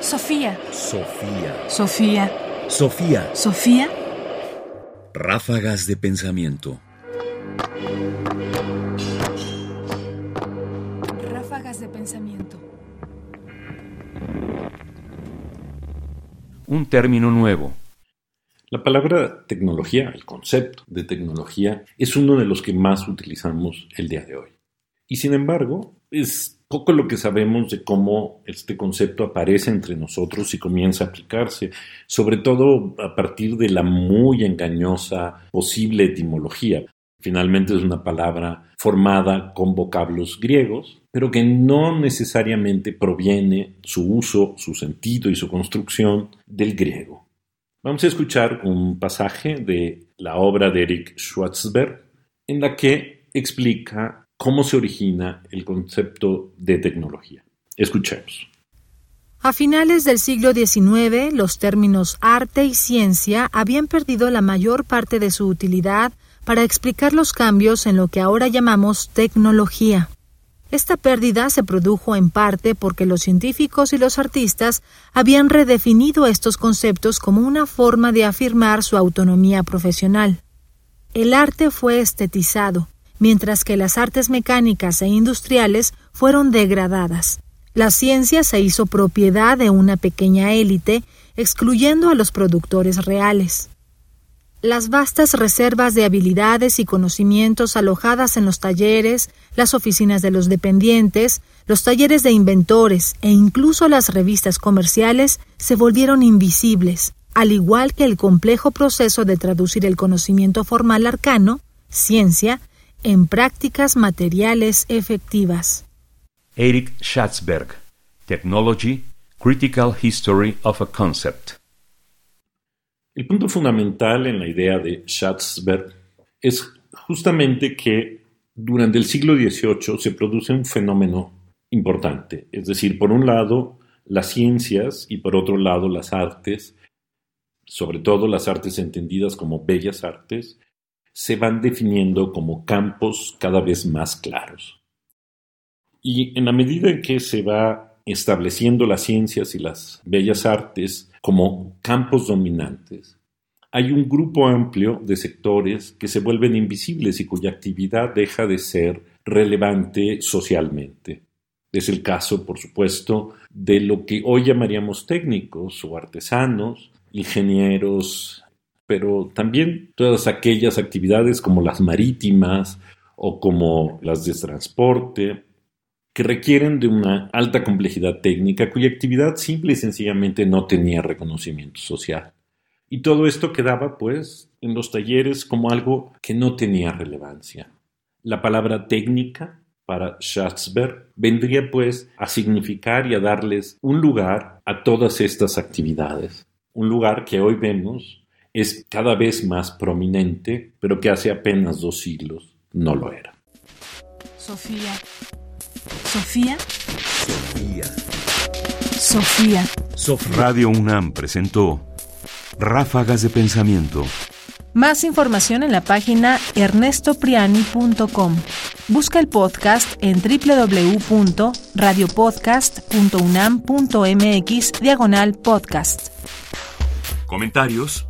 Sofía. Sofía. Sofía. Sofía. Sofía. Ráfagas de pensamiento. Ráfagas de pensamiento. Un término nuevo. La palabra tecnología, el concepto de tecnología, es uno de los que más utilizamos el día de hoy. Y sin embargo, es poco lo que sabemos de cómo este concepto aparece entre nosotros y comienza a aplicarse, sobre todo a partir de la muy engañosa posible etimología. Finalmente es una palabra formada con vocablos griegos, pero que no necesariamente proviene su uso, su sentido y su construcción del griego. Vamos a escuchar un pasaje de la obra de Eric Schwartzberg en la que explica cómo se origina el concepto de tecnología. Escuchemos. A finales del siglo XIX, los términos arte y ciencia habían perdido la mayor parte de su utilidad para explicar los cambios en lo que ahora llamamos tecnología. Esta pérdida se produjo en parte porque los científicos y los artistas habían redefinido estos conceptos como una forma de afirmar su autonomía profesional. El arte fue estetizado, mientras que las artes mecánicas e industriales fueron degradadas. La ciencia se hizo propiedad de una pequeña élite, excluyendo a los productores reales. Las vastas reservas de habilidades y conocimientos alojadas en los talleres, las oficinas de los dependientes, los talleres de inventores e incluso las revistas comerciales se volvieron invisibles, al igual que el complejo proceso de traducir el conocimiento formal arcano, ciencia, en prácticas materiales efectivas. Eric Schatzberg, Technology, Critical History of a Concept. El punto fundamental en la idea de Schatzberg es justamente que durante el siglo XVIII se produce un fenómeno importante, es decir, por un lado las ciencias y por otro lado las artes, sobre todo las artes entendidas como bellas artes, se van definiendo como campos cada vez más claros. Y en la medida en que se va estableciendo las ciencias y las bellas artes como campos dominantes, hay un grupo amplio de sectores que se vuelven invisibles y cuya actividad deja de ser relevante socialmente. Es el caso, por supuesto, de lo que hoy llamaríamos técnicos o artesanos, ingenieros, pero también todas aquellas actividades como las marítimas o como las de transporte, que requieren de una alta complejidad técnica cuya actividad simple y sencillamente no tenía reconocimiento social. Y todo esto quedaba, pues, en los talleres como algo que no tenía relevancia. La palabra técnica para Schatzberg vendría, pues, a significar y a darles un lugar a todas estas actividades. Un lugar que hoy vemos es cada vez más prominente, pero que hace apenas dos siglos no lo era. Sofía. Sofía. Sofía. Sofía. Radio UNAM presentó Ráfagas de Pensamiento. Más información en la página ernestopriani.com. Busca el podcast en www.radiopodcast.unam.mx diagonal podcast. Comentarios